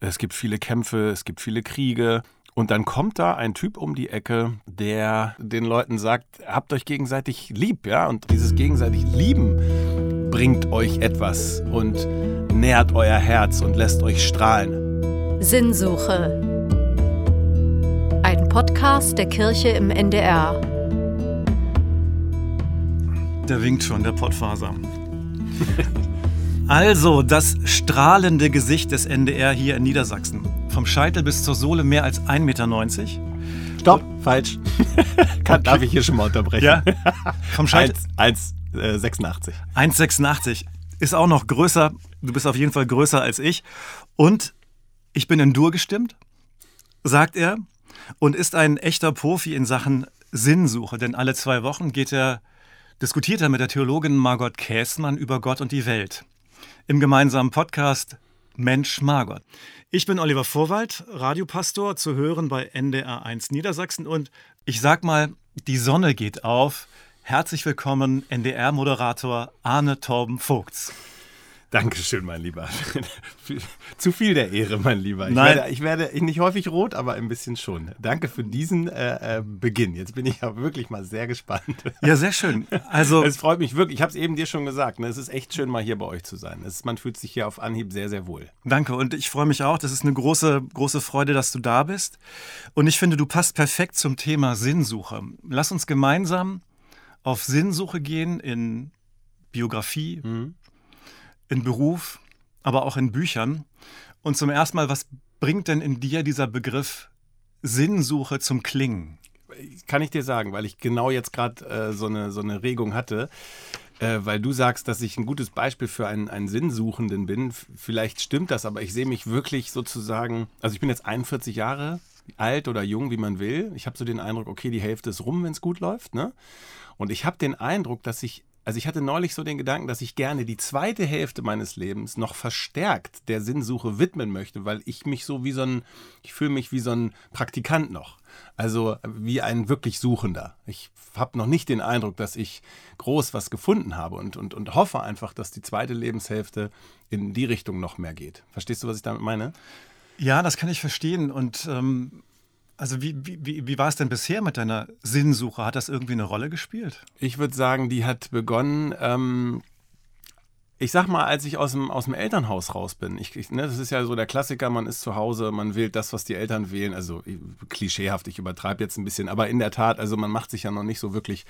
es gibt viele Kämpfe, es gibt viele Kriege. Und dann kommt da ein Typ um die Ecke, der den Leuten sagt, habt euch gegenseitig lieb, ja? Und dieses gegenseitig Lieben bringt euch etwas und nährt euer Herz und lässt euch strahlen. Sinnsuche. Ein Podcast der Kirche im NDR. Der winkt schon, der Pottfaser. Also, das strahlende Gesicht des NDR hier in Niedersachsen. Vom Scheitel bis zur Sohle mehr als 1,90 Meter. Stopp, falsch. Kann, darf ich hier schon mal unterbrechen? Ja. Vom Scheitel. 1,86. 1,86. Ist auch noch größer. Du bist auf jeden Fall größer als ich. Und ich bin in Dur gestimmt, sagt er. Und ist ein echter Profi in Sachen Sinnsuche. Denn alle zwei Wochen geht er, diskutiert er mit der Theologin Margot Käßmann über Gott und die Welt im gemeinsamen Podcast Mensch Margot. Ich bin Oliver Vorwald, Radiopastor, zu hören bei NDR1 Niedersachsen und ich sag mal, die Sonne geht auf. Herzlich willkommen, NDR-Moderator Arne Torben Vogts. Dankeschön, mein Lieber. Zu viel der Ehre, mein Lieber. Ich Nein. Werde, ich werde nicht häufig rot, aber ein bisschen schon. Danke für diesen äh, äh, Beginn. Jetzt bin ich ja wirklich mal sehr gespannt. Ja, sehr schön. Also, Es freut mich wirklich. Ich habe es eben dir schon gesagt. Ne? Es ist echt schön, mal hier bei euch zu sein. Es, man fühlt sich hier auf Anhieb sehr, sehr wohl. danke und ich freue mich auch. Das ist eine große, große Freude, dass du da bist. Und ich finde, du passt perfekt zum Thema Sinnsuche. Lass uns gemeinsam auf Sinnsuche gehen in Biografie, in Beruf, aber auch in Büchern. Und zum ersten Mal, was bringt denn in dir dieser Begriff Sinnsuche zum Klingen? Kann ich dir sagen, weil ich genau jetzt gerade äh, so, eine, so eine Regung hatte. Äh, weil du sagst, dass ich ein gutes Beispiel für einen, einen Sinnsuchenden bin. F- Vielleicht stimmt das, aber ich sehe mich wirklich sozusagen, also ich bin jetzt 41 Jahre alt oder jung, wie man will. Ich habe so den Eindruck, okay, die Hälfte ist rum, wenn es gut läuft. Ne? Und ich habe den Eindruck, dass ich, also ich hatte neulich so den Gedanken, dass ich gerne die zweite Hälfte meines Lebens noch verstärkt der Sinnsuche widmen möchte, weil ich mich so wie so ein, ich fühle mich wie so ein Praktikant noch. Also wie ein wirklich Suchender. Ich habe noch nicht den Eindruck, dass ich groß was gefunden habe und, und, und hoffe einfach, dass die zweite Lebenshälfte in die Richtung noch mehr geht. Verstehst du, was ich damit meine? Ja, das kann ich verstehen. Und ähm, also wie, wie, wie- war es denn bisher mit deiner Sinnsuche? Hat das irgendwie eine Rolle gespielt? Ich würde sagen, die hat begonnen, ähm, ich sag mal, als ich aus dem, aus dem Elternhaus raus bin. Ich, ich, ne, das ist ja so der Klassiker, man ist zu Hause, man wählt das, was die Eltern wählen. Also ich- klischeehaft, ich übertreibe jetzt ein bisschen, aber in der Tat, also man macht sich ja noch nicht so wirklich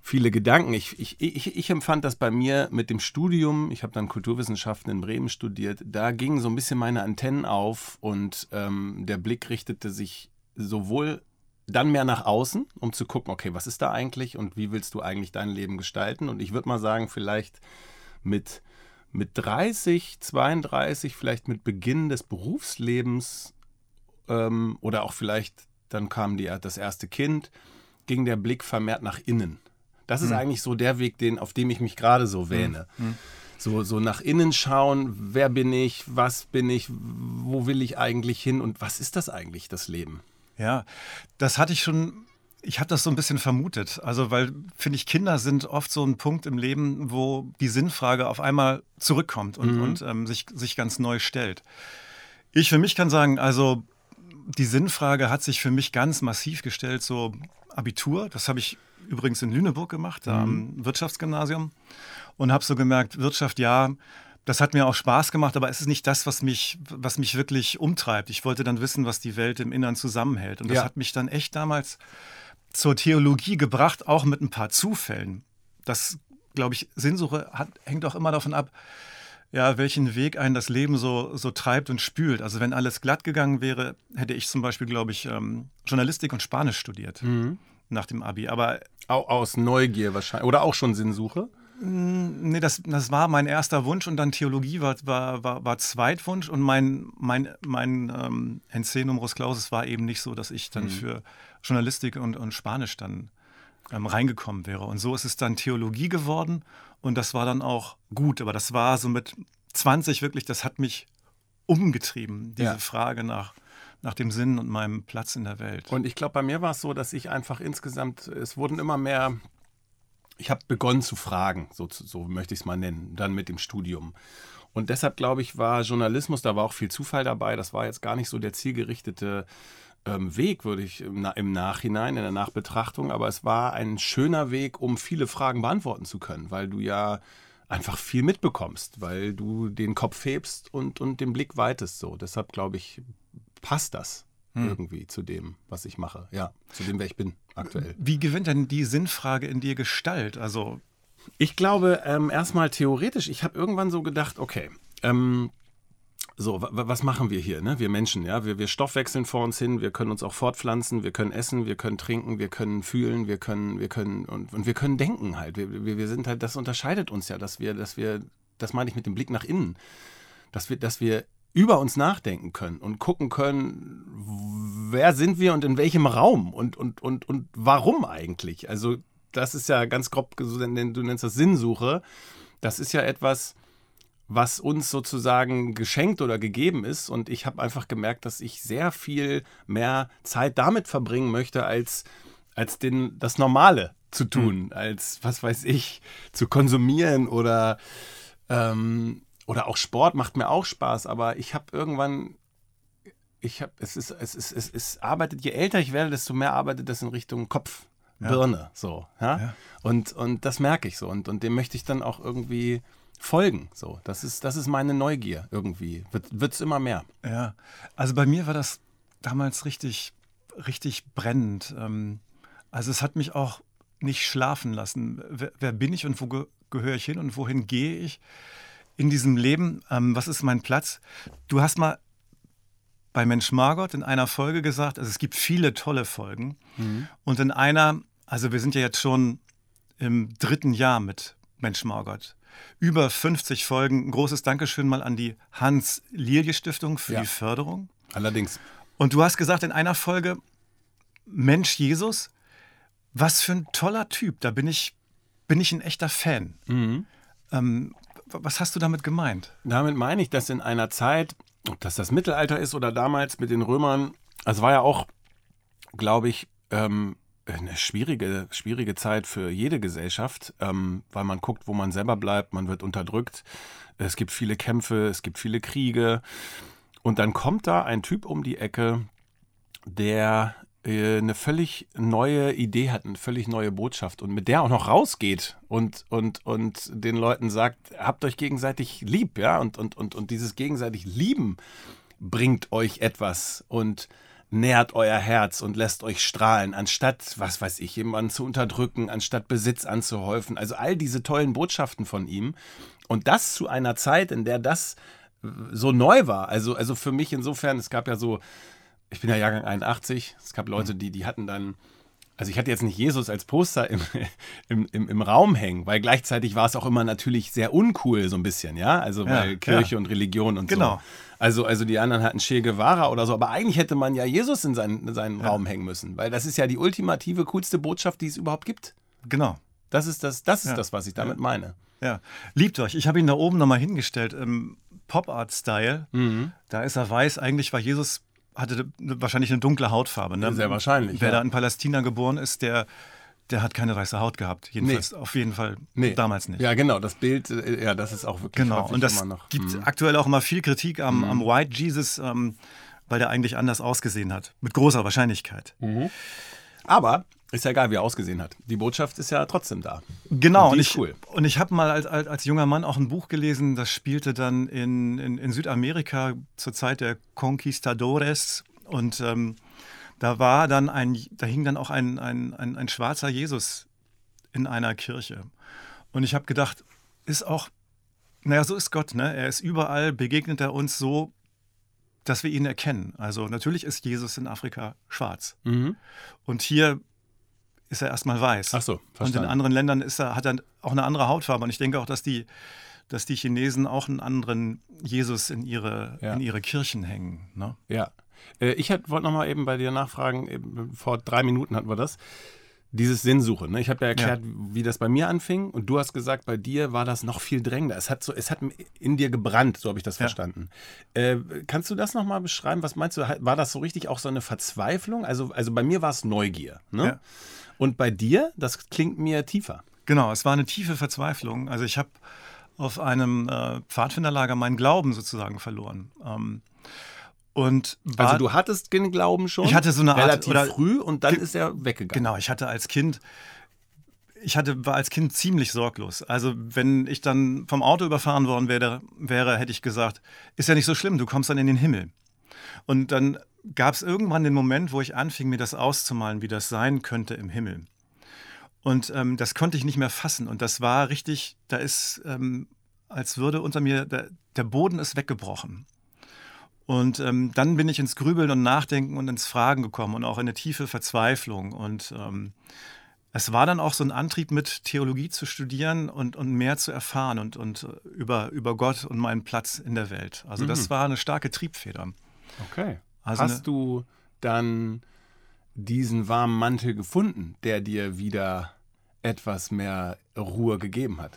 viele Gedanken. Ich, ich, ich, ich empfand das bei mir mit dem Studium, ich habe dann Kulturwissenschaften in Bremen studiert, da gingen so ein bisschen meine Antennen auf und ähm, der Blick richtete sich sowohl dann mehr nach außen, um zu gucken, okay, was ist da eigentlich und wie willst du eigentlich dein Leben gestalten? Und ich würde mal sagen, vielleicht mit, mit 30, 32, vielleicht mit Beginn des Berufslebens ähm, oder auch vielleicht, dann kam die, das erste Kind, ging der Blick vermehrt nach innen. Das ist eigentlich so der Weg, den, auf dem ich mich gerade so wähne. So, so nach innen schauen, wer bin ich, was bin ich, wo will ich eigentlich hin und was ist das eigentlich, das Leben? Ja, das hatte ich schon. Ich habe das so ein bisschen vermutet. Also, weil, finde ich, Kinder sind oft so ein Punkt im Leben, wo die Sinnfrage auf einmal zurückkommt und, und ähm, sich, sich ganz neu stellt. Ich für mich kann sagen, also die Sinnfrage hat sich für mich ganz massiv gestellt, so Abitur. Das habe ich übrigens in Lüneburg gemacht, da am Wirtschaftsgymnasium. Und habe so gemerkt, Wirtschaft, ja, das hat mir auch Spaß gemacht, aber es ist nicht das, was mich, was mich wirklich umtreibt. Ich wollte dann wissen, was die Welt im Innern zusammenhält. Und das Ja. hat mich dann echt damals zur Theologie gebracht, auch mit ein paar Zufällen. Das, glaube ich, Sinnsuche hat, hängt auch immer davon ab, ja, welchen Weg einen das Leben so, so treibt und spült. Also wenn alles glatt gegangen wäre, hätte ich zum Beispiel, glaube ich, ähm, Journalistik und Spanisch studiert nach dem Abi. Aber Au- Aus Neugier wahrscheinlich. Oder auch schon Sinnsuche. Nee, das, das war mein erster Wunsch und dann Theologie war, war, war, war Zweitwunsch und mein, mein, mein ähm, NC Numerus Clausus war eben nicht so, dass ich dann für Journalistik und, und Spanisch dann ähm, reingekommen wäre. Und so ist es dann Theologie geworden und das war dann auch gut. Aber das war so mit 20 wirklich, das hat mich umgetrieben, diese Ja. Frage nach, nach dem Sinn und meinem Platz in der Welt. Und ich glaube, bei mir war es so, dass ich einfach insgesamt, es wurden immer mehr ich habe begonnen zu fragen, so, so möchte ich es mal nennen, dann mit dem Studium. Und deshalb glaube ich, war Journalismus, da war auch viel Zufall dabei. Das war jetzt gar nicht so der zielgerichtete ähm, Weg, würde ich im, Nachhinein, in der Nachbetrachtung. Aber es war ein schöner Weg, um viele Fragen beantworten zu können, weil du ja einfach viel mitbekommst, weil du den Kopf hebst und, und den Blick weitest. So. Deshalb glaube ich, passt das hm. irgendwie zu dem, was ich mache. Ja, zu dem, wer ich bin aktuell. Wie gewinnt denn die Sinnfrage in dir Gestalt? Also ich glaube, ähm, erstmal theoretisch, ich habe irgendwann so gedacht, okay, ähm, so, was machen wir hier, ne? Wir Menschen, ja? Wir, wir stoffwechseln vor uns hin, wir können uns auch fortpflanzen, wir können essen, wir können trinken, wir können fühlen, wir können, wir können und, und wir können denken halt. Wir, wir, wir sind halt, das unterscheidet uns ja, dass wir, dass wir, das meine ich mit dem Blick nach innen, dass wir, dass wir über uns nachdenken können und gucken können, wer sind wir und in welchem Raum und, und, und, und warum eigentlich. Also das ist ja ganz grob, du nennst das Sinnsuche. Das ist ja etwas, was uns sozusagen geschenkt oder gegeben ist. Und ich habe einfach gemerkt, dass ich sehr viel mehr Zeit damit verbringen möchte, als, als den, das Normale zu tun, mhm. als, was weiß ich, zu konsumieren oder, ähm, oder auch Sport macht mir auch Spaß. Aber ich habe irgendwann ich habe, es ist, es ist, es ist, arbeitet, je älter ich werde, desto mehr arbeitet das in Richtung Kopf. Birne. So, ja? ja? Und, und das merke ich so. Und, und dem möchte ich dann auch irgendwie folgen. So, das ist, das ist meine Neugier irgendwie. Wird es immer mehr. Ja, also bei mir war das damals richtig, richtig brennend. Ähm, also es hat mich auch nicht schlafen lassen. Wer, wer bin ich und wo ge gehöre ich hin und wohin gehe ich in diesem Leben? Ähm, was ist mein Platz? Du hast mal bei Mensch Margot in einer Folge gesagt, also es gibt viele tolle Folgen. Mhm. Und in einer also wir sind ja jetzt schon im dritten Jahr mit Mensch Margot. Über 50 Folgen. Ein großes Dankeschön mal an die Hans-Lilje-Stiftung für ja. die Förderung. Allerdings. Und du hast gesagt in einer Folge, Mensch Jesus, was für ein toller Typ. Da bin ich, bin ich ein echter Fan. Mhm. Ähm, was hast du damit gemeint? Damit meine ich, dass in einer Zeit, ob das das Mittelalter ist oder damals mit den Römern, es war ja auch, glaube ich, ähm, eine schwierige, schwierige Zeit für jede Gesellschaft, ähm, weil man guckt, wo man selber bleibt, man wird unterdrückt, es gibt viele Kämpfe, es gibt viele Kriege. Und dann kommt da ein Typ um die Ecke, der eine völlig neue Idee hat, eine völlig neue Botschaft und mit der auch noch rausgeht und, und, und den Leuten sagt, habt euch gegenseitig lieb, ja, und, und, und, und dieses gegenseitig Lieben bringt euch etwas und nährt euer Herz und lässt euch strahlen, anstatt, was weiß ich, jemanden zu unterdrücken, anstatt Besitz anzuhäufen. Also all diese tollen Botschaften von ihm. Und das zu einer Zeit, in der das so neu war. Also, also für mich insofern, es gab ja so, ich bin ja Jahrgang 81, es gab Leute, die, die hatten dann also ich hatte jetzt nicht Jesus als Poster im, im, im, im, Raum hängen, weil gleichzeitig war es auch immer natürlich sehr uncool, so ein bisschen, ja. Also ja, weil Kirche ja. und Religion und genau. so. Also, also die anderen hatten Che Guevara oder so, aber eigentlich hätte man ja Jesus in seinen, seinen ja. Raum hängen müssen, weil das ist ja die ultimative, coolste Botschaft, die es überhaupt gibt. Genau. Das ist das, das, ist das was ich damit meine. Ja, liebt euch. Ich habe ihn da oben nochmal hingestellt im Pop-Art-Style. Mhm. Da ist er weiß. Eigentlich war Jesus hatte wahrscheinlich eine dunkle Hautfarbe. Ne? Sehr wahrscheinlich. Wer ja. da in Palästina geboren ist, der, der hat keine weiße Haut gehabt. Jedenfalls nee. auf jeden Fall nee. damals nicht. Ja, genau. Das Bild, äh, ja, das ist auch wirklich Genau. Und das gibt mhm. aktuell auch immer viel Kritik am, mhm. am White Jesus, ähm, weil der eigentlich anders ausgesehen hat. Mit großer Wahrscheinlichkeit. Mhm. Aber ist ja egal, wie er ausgesehen hat. Die Botschaft ist ja trotzdem da. Genau. Und, und ich, cool. und ich habe mal als, als, als, junger Mann auch ein Buch gelesen, das spielte dann in, in, in Südamerika zur Zeit der Conquistadores. Und ähm, da war dann ein, da hing dann auch ein, ein, ein, ein schwarzer Jesus in einer Kirche. Und ich habe gedacht, ist auch, naja, so ist Gott, ne? Er ist überall, begegnet er uns so, dass wir ihn erkennen. Also natürlich ist Jesus in Afrika schwarz. Mhm. Und hier ist er erstmal weiß. Ach so, verstanden. Und in anderen Ländern ist er, hat er auch eine andere Hautfarbe. Und ich denke auch, dass die, dass die Chinesen auch einen anderen Jesus in ihre, ja. in ihre Kirchen hängen. Ne? Ja. Äh, ich wollte noch mal eben bei dir nachfragen, vor drei Minuten hatten wir das. Dieses Sinnsuche. Ne? Ich habe ja erklärt, ja. wie das bei mir anfing und du hast gesagt, bei dir war das noch viel drängender. Es hat, so, es hat in dir gebrannt, so habe ich das ja. verstanden. Äh, kannst du das nochmal beschreiben? Was meinst du? War das so richtig auch so eine Verzweiflung? Also, also bei mir war es Neugier. Ne? Ja. Und bei dir, das klingt mir tiefer. Genau, es war eine tiefe Verzweiflung. Also ich habe auf einem äh, Pfadfinderlager meinen Glauben sozusagen verloren. Ähm, und war, Also du hattest den Glauben schon Ich hatte so eine Art- relativ oder- früh und dann ist er weggegangen. Genau, ich hatte als Kind, ich hatte, war als Kind ziemlich sorglos. Also wenn ich dann vom Auto überfahren worden wäre, wäre, hätte ich gesagt, ist ja nicht so schlimm, du kommst dann in den Himmel. Und dann gab es irgendwann den Moment, wo ich anfing, mir das auszumalen, wie das sein könnte im Himmel. Und ähm, das konnte ich nicht mehr fassen. Und das war richtig, da ist, ähm, als würde unter mir, der, der Boden ist weggebrochen. Und ähm, dann bin ich ins Grübeln und Nachdenken und ins Fragen gekommen und auch in eine tiefe Verzweiflung. Und ähm, es war dann auch so ein Antrieb, mit Theologie zu studieren und, und mehr zu erfahren und, und äh, über, über Gott und meinen Platz in der Welt. Also das war eine starke Triebfeder. Okay. Also Hast eine- du dann diesen warmen Mantel gefunden, der dir wieder etwas mehr Ruhe gegeben hat?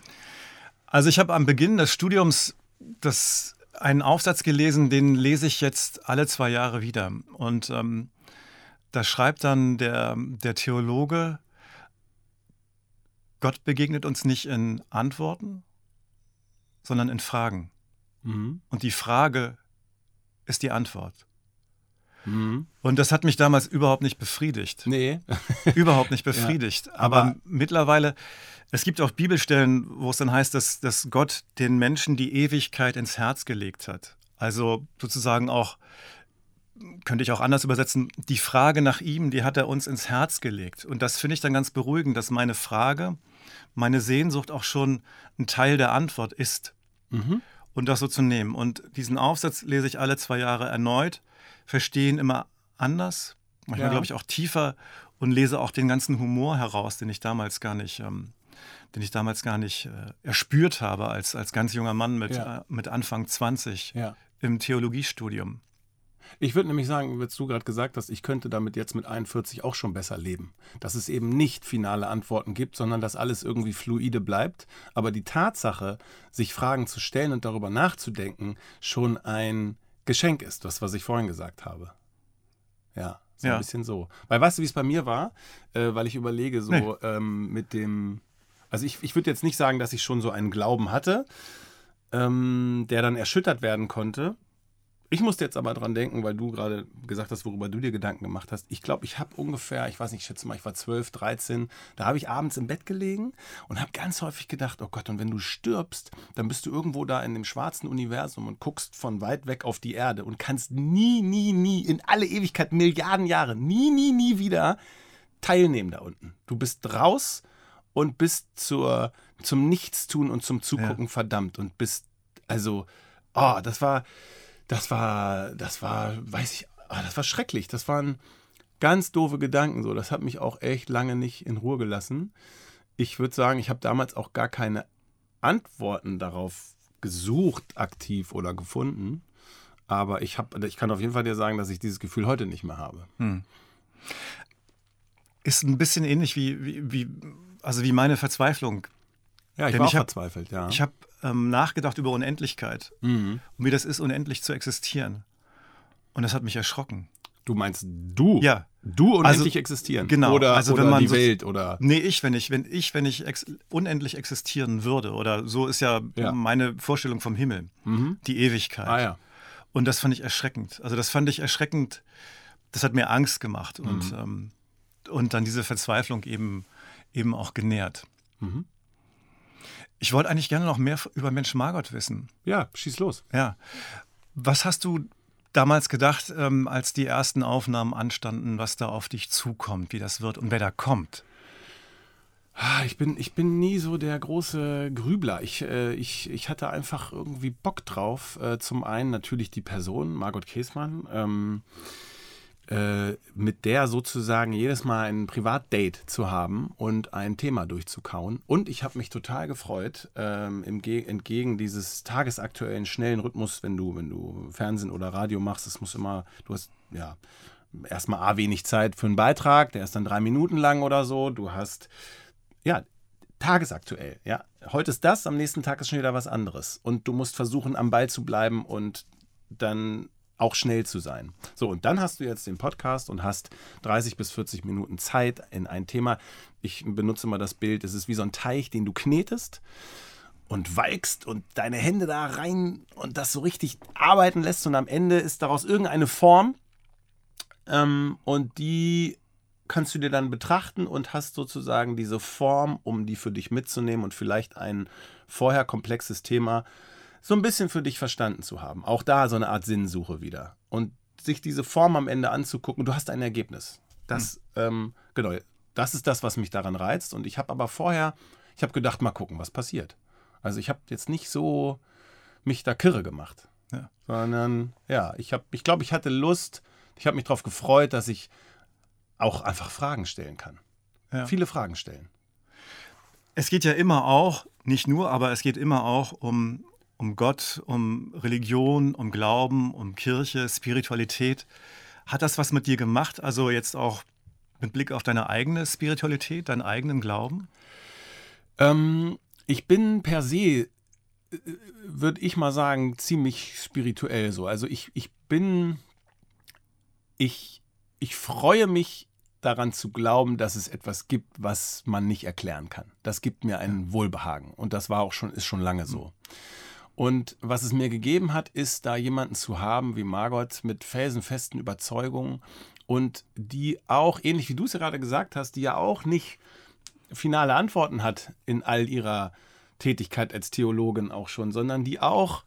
Also ich habe am Beginn des Studiums das, einen Aufsatz gelesen, den lese ich jetzt alle zwei Jahre wieder. Und ähm, da schreibt dann der, der Theologe, Gott begegnet uns nicht in Antworten, sondern in Fragen. Mhm. Und die Frage ist die Antwort. Mhm. Und das hat mich damals überhaupt nicht befriedigt. Nee. überhaupt nicht befriedigt. aber, aber- mittlerweile, es gibt auch Bibelstellen, wo es dann heißt, dass, dass Gott den Menschen die Ewigkeit ins Herz gelegt hat. Also sozusagen auch, könnte ich auch anders übersetzen, die Frage nach ihm, die hat er uns ins Herz gelegt. Und das finde ich dann ganz beruhigend, dass meine Frage, meine Sehnsucht auch schon ein Teil der Antwort ist. Mhm. Und das so zu nehmen. Und diesen Aufsatz lese ich alle zwei Jahre erneut, verstehen immer anders, manchmal Ja. glaube ich auch tiefer und lese auch den ganzen Humor heraus, den ich damals gar nicht, ähm, den ich damals gar nicht äh, erspürt habe als, als ganz junger Mann mit, Ja. äh, mit Anfang 20 Ja. im Theologiestudium. Ich würde nämlich sagen, was du gerade gesagt hast, ich könnte damit jetzt mit 41 auch schon besser leben. Dass es eben nicht finale Antworten gibt, sondern dass alles irgendwie fluide bleibt. Aber die Tatsache, sich Fragen zu stellen und darüber nachzudenken, schon ein Geschenk ist, das, was ich vorhin gesagt habe. Ja, so Ja. ein bisschen so. Weil weißt du, wie es bei mir war? Äh, weil ich überlege, so Nee. ähm, mit dem. Also ich, ich würde jetzt nicht sagen, dass ich schon so einen Glauben hatte, ähm, der dann erschüttert werden konnte. Ich musste jetzt aber dran denken, weil du gerade gesagt hast, worüber du dir Gedanken gemacht hast. Ich glaube, ich habe ungefähr, ich weiß nicht, ich schätze mal, ich war 12, 13, da habe ich abends im Bett gelegen und habe ganz häufig gedacht, oh Gott, und wenn du stirbst, dann bist du irgendwo da in dem schwarzen Universum und guckst von weit weg auf die Erde und kannst nie, nie, nie, in alle Ewigkeit, Milliarden Jahre, nie, nie, nie wieder teilnehmen da unten. Du bist raus und bist zur, zum Nichtstun und zum Zugucken verdammt und bist, also, oh, das war, das war, das war, weiß ich, ah, das war schrecklich. Das waren ganz doofe Gedanken. So, das hat mich auch echt lange nicht in Ruhe gelassen. Ich würde sagen, ich habe damals auch gar keine Antworten darauf gesucht, aktiv oder gefunden. Aber ich, hab, ich kann auf jeden Fall dir sagen, dass ich dieses Gefühl heute nicht mehr habe. Ist ein bisschen ähnlich wie, wie, wie also wie meine Verzweiflung. Ja, ich Denn war ich hab- verzweifelt, ja. Ich habe ähm, nachgedacht über Unendlichkeit mhm. und wie das ist, unendlich zu existieren. Und das hat mich erschrocken. Du meinst du? Ja. Du unendlich Also, existieren. genau, Oder, also oder wenn man die so- Welt oder. Nee, ich, wenn ich, wenn ich, wenn ich ex unendlich existieren würde, oder so ist ja, Ja. meine Vorstellung vom Himmel, Mhm. die Ewigkeit. Ah ja. Und das fand ich erschreckend. Also das fand ich erschreckend, das hat mir Angst gemacht und, ähm, und dann diese Verzweiflung eben, eben auch genährt. Mhm. Ich wollte eigentlich gerne noch mehr über Mensch Margot wissen. Ja, schieß los. Ja. Was hast du damals gedacht, ähm, als die ersten Aufnahmen anstanden, was da auf dich zukommt, wie das wird und wer da kommt? Ah, Ich bin, ich bin nie so der große Grübler. Ich, äh, ich, ich hatte einfach irgendwie Bock drauf. Äh, zum einen natürlich die Person, Margot Käßmann, ähm, äh, mit der sozusagen jedes Mal ein Privatdate zu haben und ein Thema durchzukauen. Und ich habe mich total gefreut, ähm, entgegen dieses tagesaktuellen schnellen Rhythmus, wenn du, wenn du Fernsehen oder Radio machst, es muss immer, du hast ja erstmal A wenig Zeit für einen Beitrag, der ist dann drei Minuten lang oder so. Du hast ja, tagesaktuell. Ja, heute ist das, am nächsten Tag ist schon wieder was anderes. Und du musst versuchen, am Ball zu bleiben und dann auch schnell zu sein. So, und dann hast du jetzt den Podcast und hast 30 bis 40 Minuten Zeit in ein Thema. Ich benutze mal das Bild, es ist wie so ein Teich, den du knetest und walkst und deine Hände da rein und das so richtig arbeiten lässt und am Ende ist daraus irgendeine Form ähm, und die kannst du dir dann betrachten und hast sozusagen diese Form, um die für dich mitzunehmen und vielleicht ein vorher komplexes Thema so ein bisschen für dich verstanden zu haben. Auch da so eine Art Sinnsuche wieder. Und sich diese Form am Ende anzugucken, du hast ein Ergebnis. Das, mhm. ähm, genau, das ist das, was mich daran reizt. Und ich habe aber vorher, ich habe gedacht, mal gucken, was passiert. Also ich habe jetzt nicht so mich da kirre gemacht. Ja. Sondern ja, ich habe, ich glaube, ich hatte Lust, ich habe mich darauf gefreut, dass ich auch einfach Fragen stellen kann. Ja. Viele Fragen stellen. Es geht ja immer auch, nicht nur, aber es geht immer auch um, um Gott, um Religion, um Glauben, um Kirche, Spiritualität. Hat das was mit dir gemacht? Also jetzt auch mit Blick auf deine eigene Spiritualität, deinen eigenen Glauben? Ähm, ich bin per se, äh, würde ich mal sagen, ziemlich spirituell so. Also ich, ich bin, ich, ich freue mich daran zu glauben, dass es etwas gibt, was man nicht erklären kann. Das gibt mir ein Wohlbehagen und das war auch schon ist schon lange so. Und was es mir gegeben hat, ist da jemanden zu haben wie Margot mit felsenfesten Überzeugungen und die auch ähnlich wie du es gerade gesagt hast, die ja auch nicht finale Antworten hat in all ihrer Tätigkeit als Theologin auch schon, sondern die auch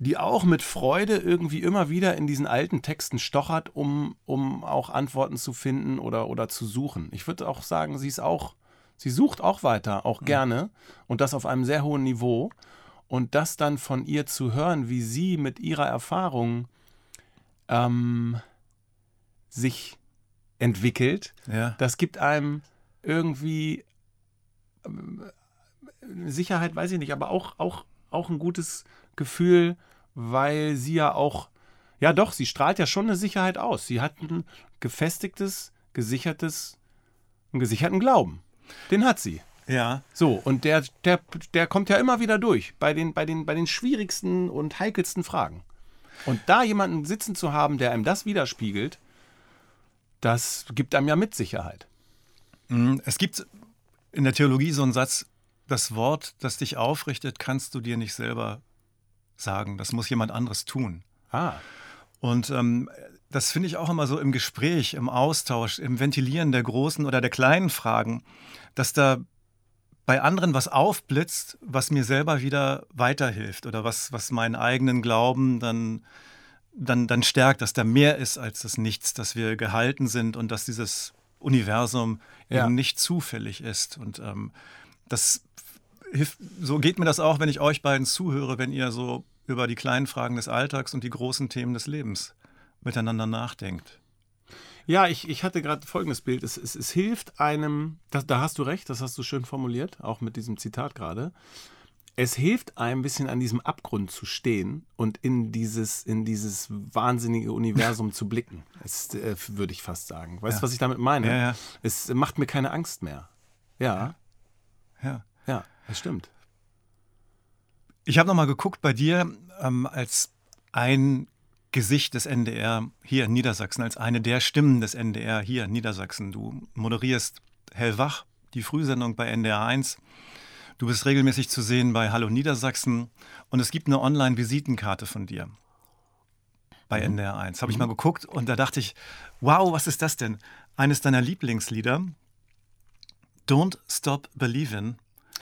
die auch mit Freude irgendwie immer wieder in diesen alten Texten stochert, um, um auch Antworten zu finden oder, oder zu suchen. Ich würde auch sagen, sie ist auch, sie sucht auch weiter, auch mhm. gerne und das auf einem sehr hohen Niveau. Und das dann von ihr zu hören, wie sie mit ihrer Erfahrung ähm, sich entwickelt, ja. das gibt einem irgendwie äh, Sicherheit, weiß ich nicht, aber auch, auch, auch ein gutes Gefühl, weil sie ja auch, ja doch, sie strahlt ja schon eine Sicherheit aus. Sie hat ein gefestigtes, gesichertes, einen gesicherten Glauben. Den hat sie. Ja. So, und der, der, der kommt ja immer wieder durch bei den, bei, den, bei den schwierigsten und heikelsten Fragen. Und da jemanden sitzen zu haben, der einem das widerspiegelt, das gibt einem ja mit Sicherheit. Mhm. Es gibt in der Theologie so einen Satz, das Wort, das dich aufrichtet, kannst du dir nicht selber sagen. Das muss jemand anderes tun. Ah. Und ähm, das finde ich auch immer so im Gespräch, im Austausch, im Ventilieren der großen oder der kleinen Fragen, dass da bei anderen was aufblitzt, was mir selber wieder weiterhilft oder was, was meinen eigenen Glauben dann, dann, dann stärkt, dass da mehr ist als das Nichts, dass wir gehalten sind und dass dieses Universum ja. eben nicht zufällig ist. Und ähm, das hilft, so geht mir das auch, wenn ich euch beiden zuhöre, wenn ihr so über die kleinen Fragen des Alltags und die großen Themen des Lebens miteinander nachdenkt. Ja, ich, ich hatte gerade folgendes Bild. Es, es, es hilft einem, das, da hast du recht, das hast du schön formuliert, auch mit diesem Zitat gerade. Es hilft einem ein bisschen an diesem Abgrund zu stehen und in dieses, in dieses wahnsinnige Universum zu blicken. Das äh, würde ich fast sagen. Weißt du, ja. was ich damit meine? Ja, ja. Es macht mir keine Angst mehr. Ja. Ja. Ja, das stimmt. Ich habe nochmal geguckt bei dir ähm, als ein Gesicht des NDR hier in Niedersachsen, als eine der Stimmen des NDR hier in Niedersachsen. Du moderierst Hellwach, die Frühsendung bei NDR 1. Du bist regelmäßig zu sehen bei Hallo Niedersachsen und es gibt eine Online-Visitenkarte von dir bei mhm. NDR 1. Habe ich mal geguckt und da dachte ich, wow, was ist das denn? Eines deiner Lieblingslieder, Don't Stop Believin'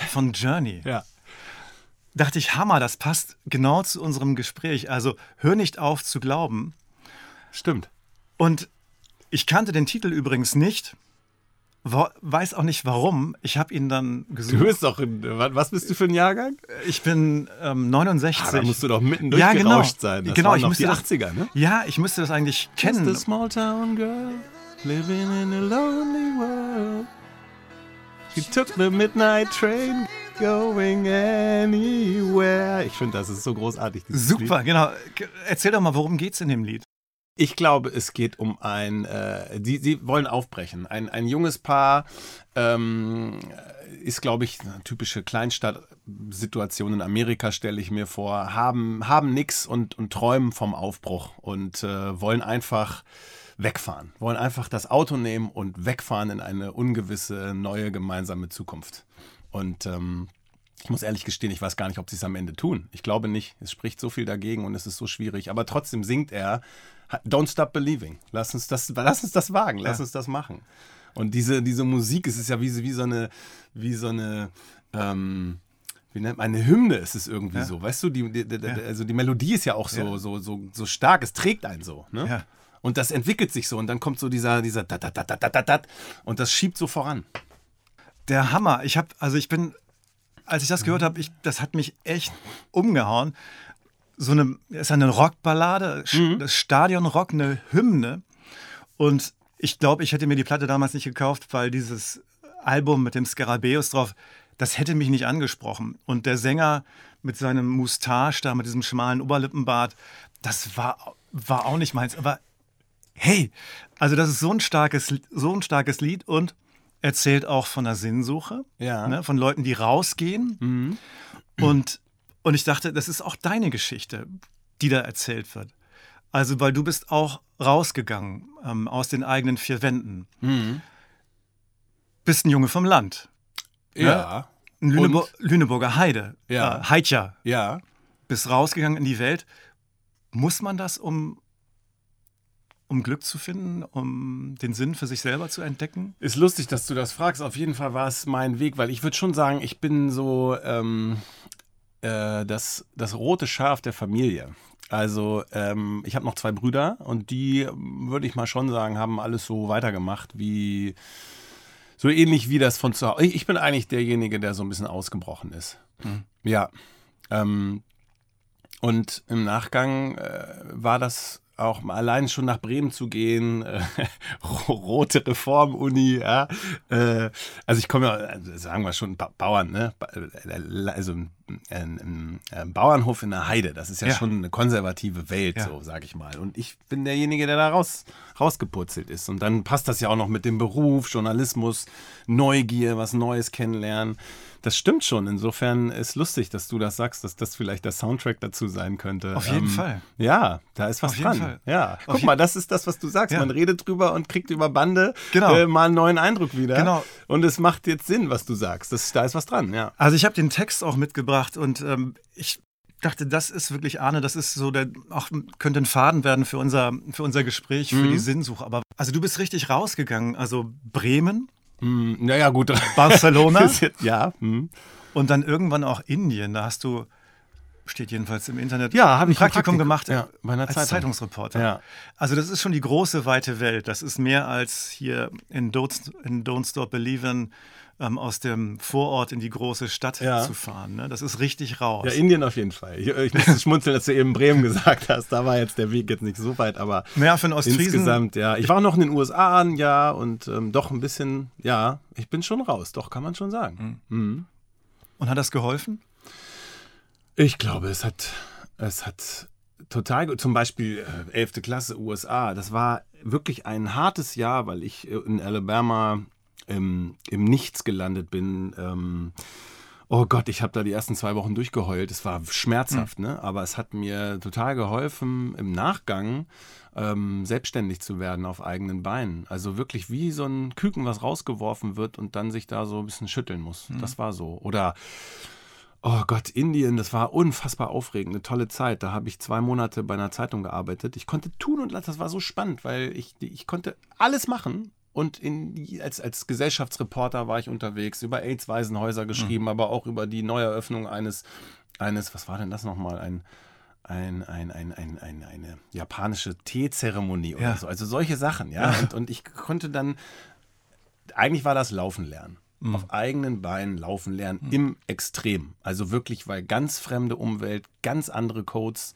von Journey. Ja. Dachte ich, Hammer, das passt genau zu unserem Gespräch. Also hör nicht auf zu glauben. Stimmt. Und ich kannte den Titel übrigens nicht. Weiß auch nicht warum. Ich habe ihn dann gesucht. Du bist doch in, was bist du für ein Jahrgang? Ich bin ähm, 69. Ah, da musst du doch mitten ja, genau. sein. Das genau, ich müsste die 80er, ne? Ja, ich müsste das eigentlich kennen. Just a small town girl living in a lonely world. He took the midnight train going anywhere. Ich finde, das ist so großartig. Super, Lied. genau. Erzähl doch mal, worum geht's in dem Lied? Ich glaube, es geht um ein, äh, die, sie wollen aufbrechen. Ein, ein junges Paar ähm, ist, glaube ich, eine typische Kleinstadtsituation in Amerika, stelle ich mir vor, haben, haben nichts und, und träumen vom Aufbruch und äh, wollen einfach wegfahren, wollen einfach das Auto nehmen und wegfahren in eine ungewisse, neue gemeinsame Zukunft. Und ähm, ich muss ehrlich gestehen, ich weiß gar nicht, ob sie es am Ende tun. Ich glaube nicht. Es spricht so viel dagegen und es ist so schwierig. Aber trotzdem singt er Don't Stop Believing. Lass uns das, lass uns das wagen, lass ja. uns das machen. Und diese, diese Musik, es ist ja wie, wie so eine, wie so eine, ähm, wie nennt man, eine Hymne ist es irgendwie ja. so, weißt du? Die, die, die, also die Melodie ist ja auch so, so, so, so stark, es trägt einen so. Ne? Ja. Und das entwickelt sich so und dann kommt so dieser, dieser dat, dat, dat, dat, dat, dat, und das schiebt so voran. Der Hammer. Ich habe, also ich bin, als ich das gehört habe, das hat mich echt umgehauen so eine, ist eine Rockballade, mhm. das Stadionrock, eine Hymne. Und ich glaube, ich hätte mir die Platte damals nicht gekauft, weil dieses Album mit dem Skarabäus drauf, das hätte mich nicht angesprochen. Und der Sänger mit seinem Moustache da, mit diesem schmalen Oberlippenbart, das war, war auch nicht meins. Aber hey, also das ist so ein starkes, so ein starkes Lied und erzählt auch von der Sinnsuche, ja. ne, von Leuten, die rausgehen. Mhm. Und und ich dachte, das ist auch deine Geschichte, die da erzählt wird. Also, weil du bist auch rausgegangen ähm, aus den eigenen vier Wänden. Mhm. Bist ein Junge vom Land. Ne? Ja. Ein Lüneburg, Lüneburger Heide. Ja. Äh, Heidja. Ja. Bist rausgegangen in die Welt. Muss man das, um, um Glück zu finden, um den Sinn für sich selber zu entdecken? Ist lustig, dass du das fragst. Auf jeden Fall war es mein Weg, weil ich würde schon sagen, ich bin so. Ähm äh, das, das rote Schaf der Familie. Also ähm, ich habe noch zwei Brüder und die, würde ich mal schon sagen, haben alles so weitergemacht wie so ähnlich wie das von zu Hause. Ich bin eigentlich derjenige, der so ein bisschen ausgebrochen ist. Mhm. Ja. Ähm, und im Nachgang äh, war das auch allein schon nach Bremen zu gehen, äh, rote Reformuni, ja. Äh, also ich komme ja, also sagen wir schon, ba Bauern, ne? Äh, also ein, ein, ein, Bauernhof in der Heide, das ist ja, ja. schon eine konservative Welt, ja. so sage ich mal. Und ich bin derjenige, der da raus, rausgepurzelt ist. Und dann passt das ja auch noch mit dem Beruf, Journalismus, Neugier, was Neues kennenlernen. Das stimmt schon. Insofern ist lustig, dass du das sagst, dass das vielleicht der Soundtrack dazu sein könnte. Auf jeden ähm, Fall. Ja, da ist was Auf dran. Fall. Ja, guck mal, das ist das, was du sagst. Ja. Man redet drüber und kriegt über Bande genau. äh, mal einen neuen Eindruck wieder. Genau. Und es macht jetzt Sinn, was du sagst. Das, da ist was dran, ja. Also ich habe den Text auch mitgebracht und ähm, ich dachte, das ist wirklich Arne, das ist so der auch könnte ein Faden werden für unser für unser Gespräch, für mhm. die Sinnsuche. Aber also du bist richtig rausgegangen. Also Bremen, hm, naja, gut. Barcelona. ja. Hm. Und dann irgendwann auch Indien. Da hast du, steht jedenfalls im Internet, ja, habe ich Praktikum, Praktikum gemacht ja, als Zeitung. Zeitungsreporter. Ja. Also das ist schon die große, weite Welt. Das ist mehr als hier in Don't, in Don't Stop Believin' ähm, aus dem Vorort in die große Stadt ja. zu fahren. Ne? Das ist richtig raus. Ja, Indien auf jeden Fall. Ich, ich musste schmunzeln, dass du eben Bremen gesagt hast. Da war jetzt der Weg jetzt nicht so weit, aber mehr für Ostfriesen. insgesamt, ja. Ich war auch noch in den USA ein Jahr und ähm, doch ein bisschen, ja, ich bin schon raus. Doch, kann man schon sagen. Mhm. Mhm. Und hat das geholfen? Ich glaube, es hat, es hat total gut. Zum Beispiel äh, 11. Klasse USA. Das war wirklich ein hartes Jahr, weil ich äh, in Alabama im, im Nichts gelandet bin. Ähm, oh Gott, ich habe da die ersten zwei Wochen durchgeheult. Es war schmerzhaft, mhm. ne? aber es hat mir total geholfen, im Nachgang ähm, selbstständig zu werden auf eigenen Beinen. Also wirklich wie so ein Küken, was rausgeworfen wird und dann sich da so ein bisschen schütteln muss. Mhm. Das war so. Oder Oh Gott, Indien, das war unfassbar aufregend, eine tolle Zeit. Da habe ich zwei Monate bei einer Zeitung gearbeitet. Ich konnte tun und lassen, das war so spannend, weil ich, ich konnte alles machen und in, als, als Gesellschaftsreporter war ich unterwegs, über AIDS-Waisenhäuser geschrieben, mhm. aber auch über die Neueröffnung eines, eines, was war denn das nochmal? Ein, ein, ein, ein, ein, ein, eine japanische Teezeremonie oder ja. so. Also solche Sachen, ja. ja. Und, und ich konnte dann, eigentlich war das Laufen lernen. Mhm. Auf eigenen Beinen laufen lernen mhm. im Extrem. Also wirklich, weil ganz fremde Umwelt, ganz andere Codes,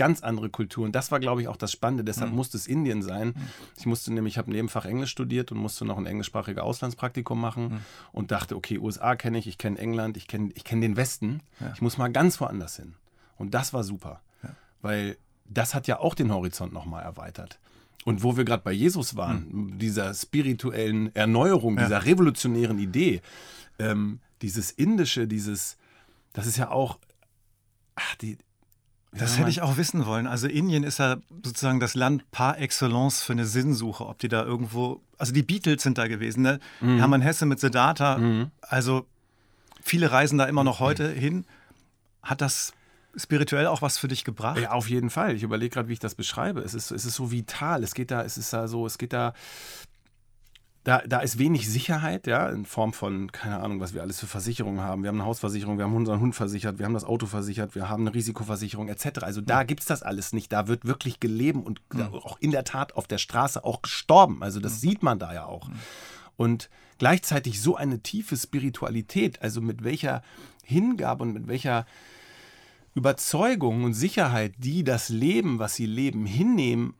ganz andere Kulturen. Das war, glaube ich, auch das Spannende. Deshalb mhm. musste es Indien sein. Mhm. Ich musste nämlich, ich habe Nebenfach Englisch studiert und musste noch ein englischsprachiges Auslandspraktikum machen mhm. und dachte, okay, USA kenne ich, ich kenne England, ich kenne ich kenn den Westen. Ja. Ich muss mal ganz woanders hin. Und das war super, ja. weil das hat ja auch den Horizont nochmal erweitert. Und wo wir gerade bei Jesus waren, Hm. dieser spirituellen Erneuerung, Ja. dieser revolutionären Idee, ähm, dieses Indische, dieses, das ist ja auch, ach, die. Das hätte ich auch wissen wollen. Also Indien ist ja sozusagen das Land par excellence für eine Sinnsuche. Ob die da irgendwo, also die Beatles sind da gewesen, ne? Mhm. Hermann Hesse mit Siddhartha. Also viele reisen da immer noch heute hin. Hat das spirituell auch was für dich gebracht? Ja, auf jeden Fall. Ich überlege gerade, wie ich das beschreibe. Es ist, es ist so vital. Es geht da, es ist da so, es geht da. Da, da ist wenig Sicherheit, ja, in Form von, keine Ahnung, was wir alles für Versicherungen haben. Wir haben eine Hausversicherung, wir haben unseren Hund versichert, wir haben das Auto versichert, wir haben eine Risikoversicherung etc. Also da gibt es das alles nicht. Da wird wirklich gelebt und auch in der Tat auf der Straße auch gestorben. Also das sieht man da ja auch. Und gleichzeitig so eine tiefe Spiritualität, also mit welcher Hingabe und mit welcher Überzeugung und Sicherheit, die das Leben, was sie leben, hinnehmen,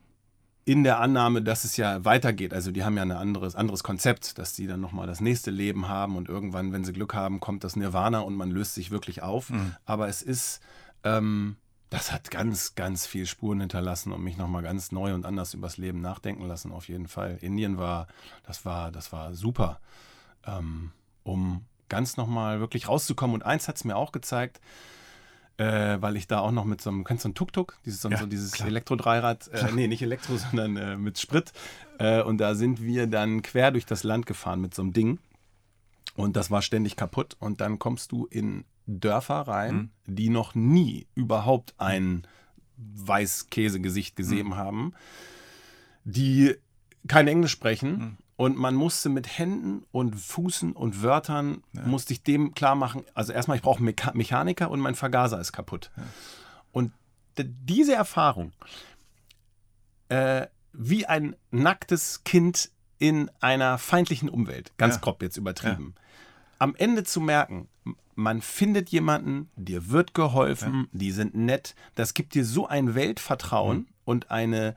in der Annahme, dass es ja weitergeht. Also die haben ja ein anderes, anderes Konzept, dass die dann nochmal das nächste Leben haben und irgendwann, wenn sie Glück haben, kommt das Nirvana und man löst sich wirklich auf. Aber es ist, ähm, das hat ganz, ganz viel Spuren hinterlassen und mich nochmal ganz neu und anders übers Leben nachdenken lassen, auf jeden Fall. Indien war, das war, das war super, ähm, um ganz nochmal wirklich rauszukommen. Und eins hat es mir auch gezeigt, äh, weil ich da auch noch mit so einem, kennst du ein Tuk-Tuk? Dieses, so, Ja, so dieses. Elektro-Dreirad, äh, nee, nicht Elektro, sondern äh, mit Sprit. Äh, und da sind wir dann quer durch das Land gefahren mit so einem Ding. Und das war ständig kaputt. Und dann kommst du in Dörfer rein, die noch nie überhaupt ein Weißkäsegesicht gesehen haben, die kein Englisch sprechen. Und man musste mit Händen und Füßen und Wörtern, musste ich dem klar machen, also erstmal, ich brauche Mecha Mechaniker und mein Vergaser ist kaputt. Und d- diese Erfahrung, äh, wie ein nacktes Kind in einer feindlichen Umwelt, ganz Ja. grob jetzt übertrieben, am Ende zu merken, man findet jemanden, dir wird geholfen, die sind nett, das gibt dir so ein Weltvertrauen und eine,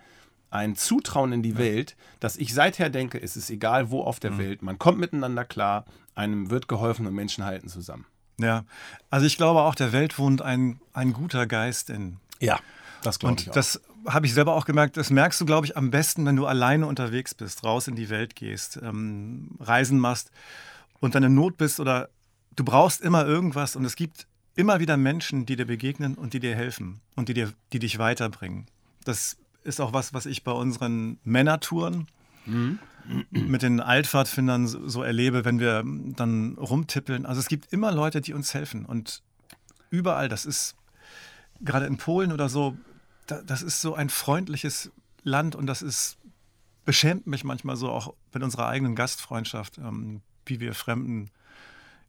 ein Zutrauen in die Welt, dass ich seither denke, es ist egal wo auf der Welt, man kommt miteinander klar, einem wird geholfen und Menschen halten zusammen. Ja. Also ich glaube auch, der Welt wohnt ein, ein guter Geist in. Ja, das glaube ich Und das habe ich selber auch gemerkt, das merkst du, glaube ich, am besten, wenn du alleine unterwegs bist, raus in die Welt gehst, ähm, Reisen machst und dann in Not bist oder du brauchst immer irgendwas und es gibt immer wieder Menschen, die dir begegnen und die dir helfen und die, dir, die dich weiterbringen. Das ist auch was, was ich bei unseren Männertouren mit den Altpfadfindern so erlebe, wenn wir dann rumtippeln. Also es gibt immer Leute, die uns helfen und überall, das ist gerade in Polen oder so, da, das ist so ein freundliches Land und das ist, beschämt mich manchmal so auch mit unserer eigenen Gastfreundschaft, ähm, wie wir Fremden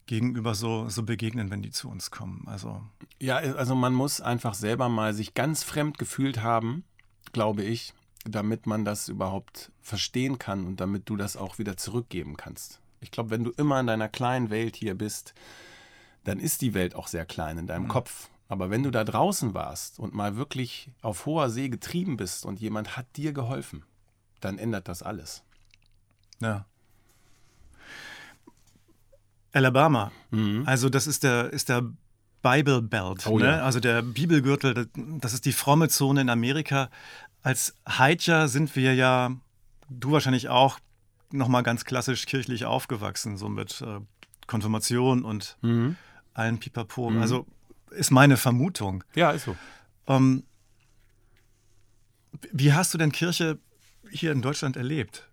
gegenüber so, so begegnen, wenn die zu uns kommen. Also Ja, also man muss einfach selber mal sich ganz fremd gefühlt haben, glaube ich, damit man das überhaupt verstehen kann und damit du das auch wieder zurückgeben kannst. Ich glaube, wenn du immer in deiner kleinen Welt hier bist, dann ist die Welt auch sehr klein in deinem Kopf. Aber wenn du da draußen warst und mal wirklich auf hoher See getrieben bist und jemand hat dir geholfen, dann ändert das alles. Ja. Alabama. Also das ist der, ist der Bible Belt, Oh ne? ja. also der Bibelgürtel, das- ist die fromme Zone in Amerika. Als Hiker sind wir ja, du wahrscheinlich auch, nochmal ganz klassisch kirchlich aufgewachsen, so mit äh, Konfirmation und allen Pipapo. Also ist meine Vermutung. Ja, ist so. Ähm, wie hast du denn Kirche hier in Deutschland erlebt?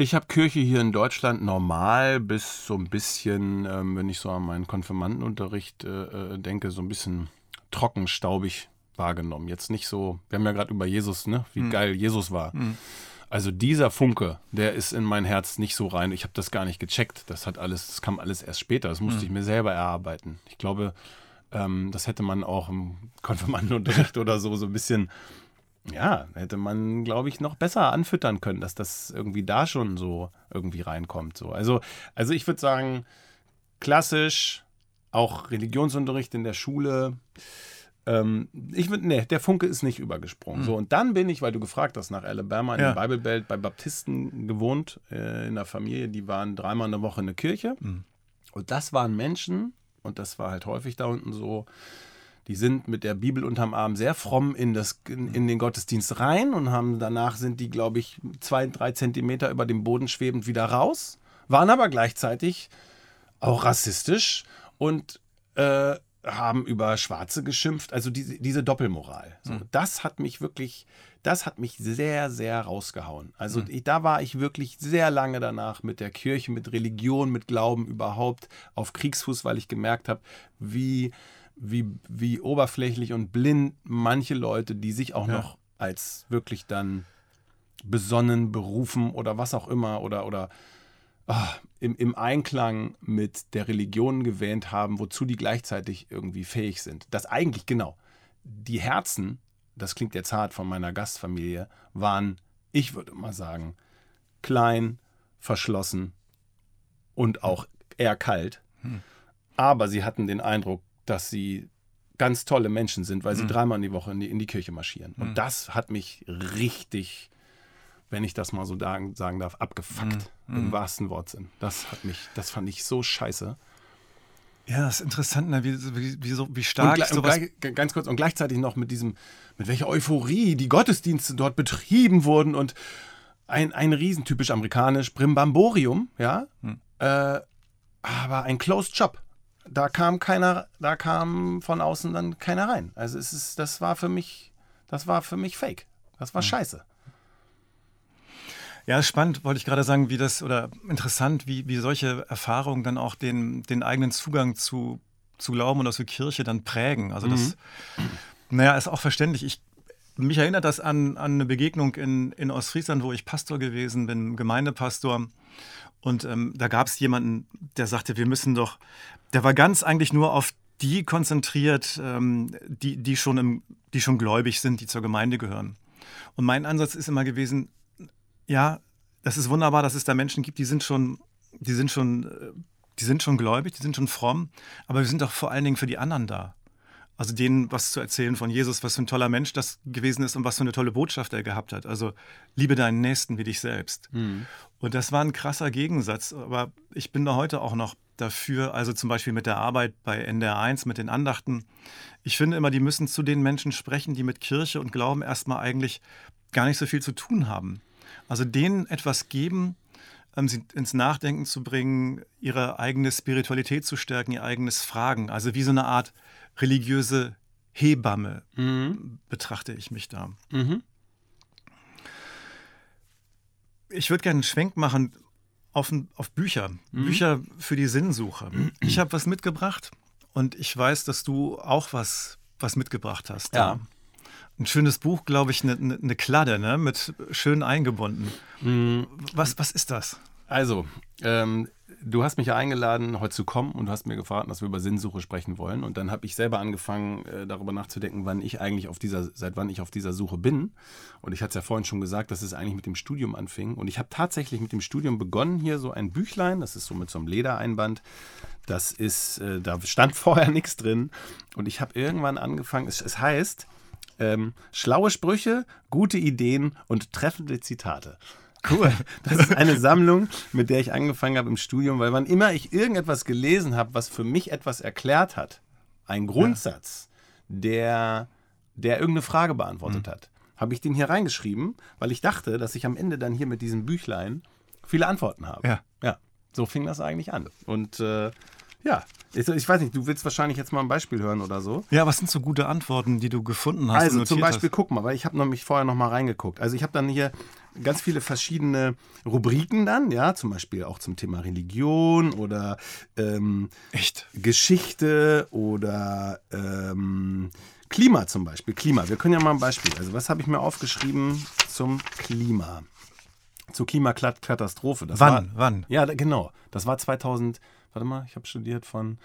Ich habe Kirche hier in Deutschland normal bis so ein bisschen, ähm, wenn ich so an meinen Konfirmandenunterricht äh, äh, denke, so ein bisschen trocken, staubig wahrgenommen. Jetzt nicht so, wir haben ja gerade über Jesus, ne, wie geil Jesus war. Also dieser Funke, der ist in mein Herz nicht so rein. Ich habe das gar nicht gecheckt. Das hat alles, das kam alles erst später. Das musste ich mir selber erarbeiten. Ich glaube, ähm, das hätte man auch im Konfirmandenunterricht oder so so ein bisschen ja, hätte man, glaube ich, noch besser anfüttern können, dass das irgendwie da schon so irgendwie reinkommt. So. Also, also ich würde sagen, klassisch, auch Religionsunterricht in der Schule. Ähm, ich würde, nee, der Funke ist nicht übergesprungen. So, und dann bin ich, weil du gefragt hast, nach Alabama in Ja. der Bible Belt bei Baptisten gewohnt, äh, in der Familie, die waren dreimal in der Woche in der Kirche. Und das waren Menschen, und das war halt häufig da unten so, Die sind mit der Bibel unterm Arm sehr fromm in, das, in, in den Gottesdienst rein und haben danach sind die, glaube ich, zwei, drei Zentimeter über dem Boden schwebend wieder raus, waren aber gleichzeitig auch rassistisch und äh, haben über Schwarze geschimpft. Also diese, diese Doppelmoral. So, Mhm. Das hat mich wirklich, das hat mich sehr, sehr rausgehauen. Also Mhm. ich, da war ich wirklich sehr lange danach mit der Kirche, mit Religion, mit Glauben überhaupt auf Kriegsfuß, weil ich gemerkt habe, wie, wie, wie oberflächlich und blind manche Leute, die sich auch Ja. noch als wirklich dann besonnen, berufen oder was auch immer oder, oder ah, im, im Einklang mit der Religion gewähnt haben, wozu die gleichzeitig irgendwie fähig sind. Das eigentlich, genau, die Herzen, das klingt jetzt hart von meiner Gastfamilie, waren, ich würde mal sagen, klein, verschlossen und auch eher kalt. Aber sie hatten den Eindruck, dass sie ganz tolle Menschen sind, weil sie dreimal in die Woche in die, in die Kirche marschieren. Und das hat mich richtig, wenn ich das mal so sagen, sagen darf, abgefuckt. Im wahrsten Wortsinn. Das hat mich, das fand ich so scheiße. Ja, das ist interessant, ne? wie, wie, wie, so, wie stark und sowas. gleich, ganz kurz, und gleichzeitig noch mit diesem, mit welcher Euphorie die Gottesdienste dort betrieben wurden und ein, ein riesen, typisch amerikanisch, Brimbamborium, ja, äh, aber ein Closed Shop. Da kam keiner, da kam von außen dann keiner rein. Also es ist, das war für mich, das war für mich fake. Das war scheiße. Ja, spannend, wollte ich gerade sagen, wie das, oder interessant, wie, wie solche Erfahrungen dann auch den, den eigenen Zugang zu, zu Glauben oder zur Kirche dann prägen. Also das, naja, ist auch verständlich. Ich, mich erinnert das an, an eine Begegnung in, in Ostfriesland, wo ich Pastor gewesen bin, Gemeindepastor. Und ähm, da gab es jemanden, der sagte, wir müssen doch, der war ganz eigentlich nur auf die konzentriert, ähm, die, die, schon im, die schon gläubig sind, die zur Gemeinde gehören. Und mein Ansatz ist immer gewesen, ja, das ist wunderbar, dass es da Menschen gibt, die sind schon, die sind schon, äh, die sind schon gläubig, die sind schon fromm, aber wir sind doch vor allen Dingen für die anderen da. Also denen was zu erzählen von Jesus, was für ein toller Mensch das gewesen ist und was für eine tolle Botschaft er gehabt hat. Also liebe deinen Nächsten wie dich selbst. Und das war ein krasser Gegensatz, aber ich bin da heute auch noch dafür, also zum Beispiel mit der Arbeit bei NDR1, mit den Andachten. Ich finde immer, die müssen zu den Menschen sprechen, die mit Kirche und Glauben erstmal eigentlich gar nicht so viel zu tun haben. Also denen etwas geben, ähm, sie ins Nachdenken zu bringen, ihre eigene Spiritualität zu stärken, ihr eigenes Fragen. Also wie so eine Art religiöse Hebamme betrachte ich mich da. Mhm. Ich würde gerne einen Schwenk machen auf, auf Bücher. Mhm. Bücher für die Sinnsuche. Ich habe was mitgebracht und ich weiß, dass du auch was, was mitgebracht hast. Ja. Ein schönes Buch, glaube ich, eine ne, ne Kladde, ne? mit schön eingebunden. Mhm. Was, was ist das? Also, ähm, du hast mich ja eingeladen, heute zu kommen und du hast mir gefragt, dass wir über Sinnsuche sprechen wollen. Und dann habe ich selber angefangen, äh, darüber nachzudenken, wann ich eigentlich auf dieser, seit wann ich auf dieser Suche bin. Und ich hatte es ja vorhin schon gesagt, dass es eigentlich mit dem Studium anfing. Und ich habe tatsächlich mit dem Studium begonnen, hier so ein Büchlein, das ist so mit so einem Ledereinband. Das ist, äh, da stand vorher nichts drin. Und ich habe irgendwann angefangen, es, heißt, ähm, schlaue Sprüche, gute Ideen und treffende Zitate. Cool. Das ist eine Sammlung, mit der ich angefangen habe im Studium, weil wann immer ich irgendetwas gelesen habe, was für mich etwas erklärt hat, ein Grundsatz, der, der irgendeine Frage beantwortet Mhm. hat, habe ich den hier reingeschrieben, weil ich dachte, dass ich am Ende dann hier mit diesem Büchlein viele Antworten habe. Ja. Ja, so fing das eigentlich an. Und äh, ja, ich, ich weiß nicht, du willst wahrscheinlich jetzt mal ein Beispiel hören oder so. Ja, was sind so gute Antworten, die du gefunden hast? Also zum Beispiel, guck mal, weil ich habe nämlich vorher noch mal reingeguckt. Also ich habe dann hier ganz viele verschiedene Rubriken dann, ja, zum Beispiel auch zum Thema Religion oder ähm? Geschichte oder ähm, Klima zum Beispiel. Klima, wir können ja mal ein Beispiel. Also was habe ich mir aufgeschrieben zum Klima? Zur Klimakatastrophe. Das Wann? War, Wann? ja, genau. Das war 2000, warte mal, ich habe studiert von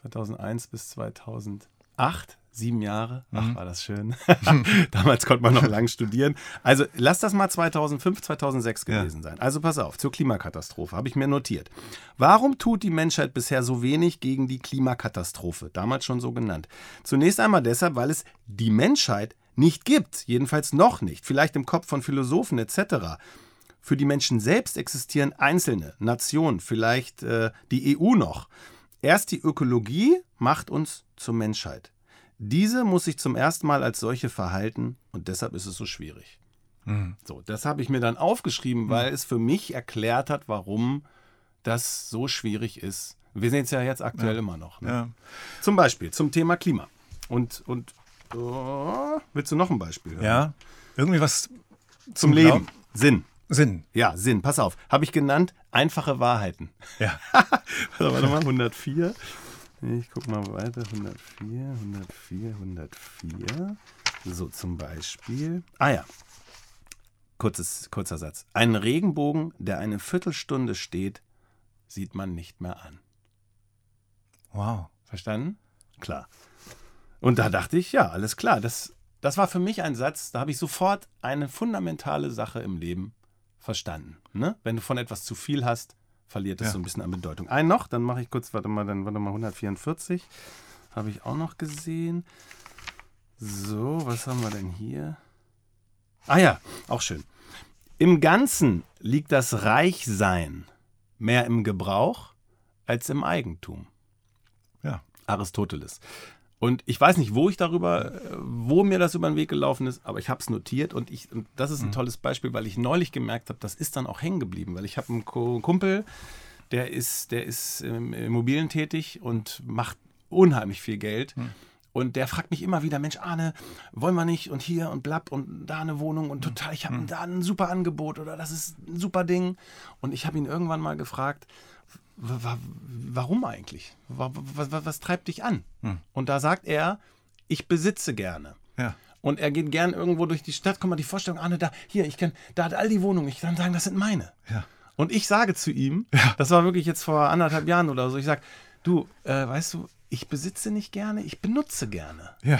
2001 bis 2008, sieben Jahre. Ach, war das schön. Damals konnte man noch lang studieren. Also lass das mal 2005, 2006 Ja. gewesen sein. Also pass auf, zur Klimakatastrophe habe ich mir notiert. Warum tut die Menschheit bisher so wenig gegen die Klimakatastrophe? Damals schon so genannt. Zunächst einmal deshalb, weil es die Menschheit nicht gibt. Jedenfalls noch nicht. Vielleicht im Kopf von Philosophen etc. Für die Menschen selbst existieren einzelne Nationen, vielleicht äh, die EU noch. Erst die Ökologie macht uns zur Menschheit. Diese muss sich zum ersten Mal als solche verhalten und deshalb ist es so schwierig. So, das habe ich mir dann aufgeschrieben, weil es für mich erklärt hat, warum das so schwierig ist. Wir sehen es ja jetzt aktuell immer noch. Ne? Ja. Zum Beispiel zum Thema Klima. Und, und oh, willst du noch ein Beispiel hören? ja. Irgendwie was Zum Glauben. Leben. Sinn. Sinn. Ja, Sinn. Pass auf. Habe ich genannt, einfache Wahrheiten. Ja. Warte, warte mal, 104. Ich guck mal weiter. 104, 104, 104. So, zum Beispiel. Ah ja. Kurzes, kurzer Satz. Einen Regenbogen, der eine Viertelstunde steht, sieht man nicht mehr an. Wow. Verstanden? Klar. Und da dachte ich, ja, alles klar. Das, das war für mich ein Satz, da habe ich sofort eine fundamentale Sache im Leben verstanden. Ne? Wenn du von etwas zu viel hast, verliert es Ja. so ein bisschen an Bedeutung. Ein noch, dann mache ich kurz, warte mal, dann warte mal 144. Habe ich auch noch gesehen. So, was haben wir denn hier? Ah ja, auch schön. Im Ganzen liegt das Reichsein mehr im Gebrauch als im Eigentum. Ja. Aristoteles. Und ich weiß nicht, wo ich darüber, äh, wo mir das über den Weg gelaufen ist, aber ich habe es notiert und ich, und das ist ein tolles Beispiel, weil ich neulich gemerkt habe, das ist dann auch hängen geblieben, weil ich habe einen Kumpel, der ist, der ist im Immobilien tätig und macht unheimlich viel Geld. Und der fragt mich immer wieder, Mensch, Arne, wollen wir nicht und hier und blab und da eine Wohnung und total, ich habe da ein super Angebot oder das ist ein super Ding. Und ich habe ihn irgendwann mal gefragt, warum eigentlich? Wa- wa- wa- Was, treibt dich an? Und da sagt er, ich besitze gerne. Ja. Und er geht gern irgendwo durch die Stadt, kommt mal die Vorstellung, Arne, da, hier, ich kenn, da hat all die Wohnungen, ich kann sagen, das sind meine. Ja. Und ich sage zu ihm, das war wirklich jetzt vor anderthalb Jahren oder so, ich sage, du, äh, weißt du, ich besitze nicht gerne, ich benutze gerne. Ja.